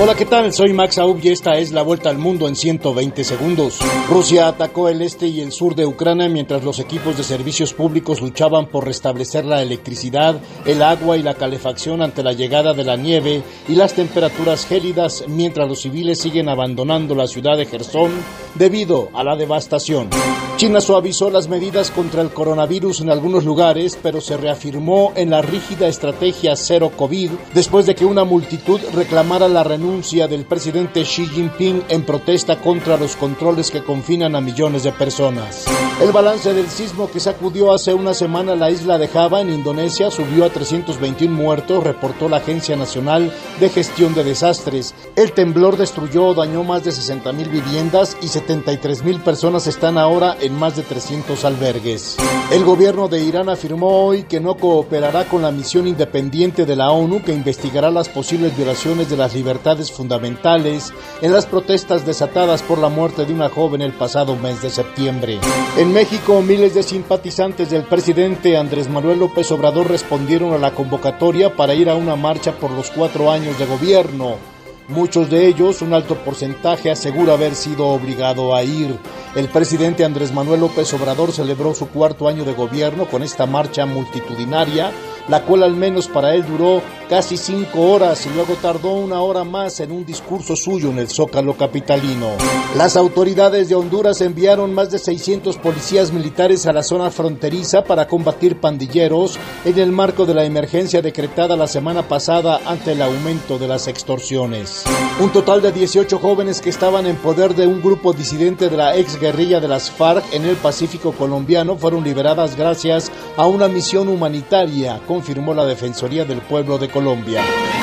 Hola, ¿qué tal? Soy Max Aub y esta es la vuelta al mundo en 120 segundos. Rusia atacó el este y el sur de Ucrania mientras los equipos de servicios públicos luchaban por restablecer la electricidad, el agua y la calefacción ante la llegada de la nieve y las temperaturas gélidas mientras los civiles siguen abandonando la ciudad de Gerson debido a la devastación. China suavizó las medidas contra el coronavirus en algunos lugares, pero se reafirmó en la rígida estrategia cero COVID después de que una multitud reclamara la renuncia del presidente Xi Jinping en protesta contra los controles que confinan a millones de personas. El balance del sismo que sacudió hace una semana la isla de Java en Indonesia subió a 321 muertos, reportó la Agencia Nacional de Gestión de Desastres. El temblor destruyó o dañó más de 60 mil viviendas y 73 mil personas están ahora en más de 300 albergues. El gobierno de Irán afirmó hoy que no cooperará con la misión independiente de la ONU que investigará las posibles violaciones de las libertades fundamentales en las protestas desatadas por la muerte de una joven el pasado mes de septiembre. En México, miles de simpatizantes del presidente Andrés Manuel López Obrador respondieron a la convocatoria para ir a una marcha por los cuatro años de gobierno. Muchos de ellos, un alto porcentaje, asegura haber sido obligado a ir. El presidente Andrés Manuel López Obrador celebró su cuarto año de gobierno con esta marcha multitudinaria, la cual al menos para él duró casi cinco horas y luego tardó una hora más en un discurso suyo en el Zócalo capitalino. Las autoridades de Honduras enviaron más de 600 policías militares a la zona fronteriza para combatir pandilleros en el marco de la emergencia decretada la semana pasada ante el aumento de las extorsiones. Un total de 18 jóvenes que estaban en poder de un grupo disidente de la ex guerrilla de las FARC en el Pacífico colombiano fueron liberadas gracias a una misión humanitaria, confirmó la Defensoría del Pueblo de Colombia.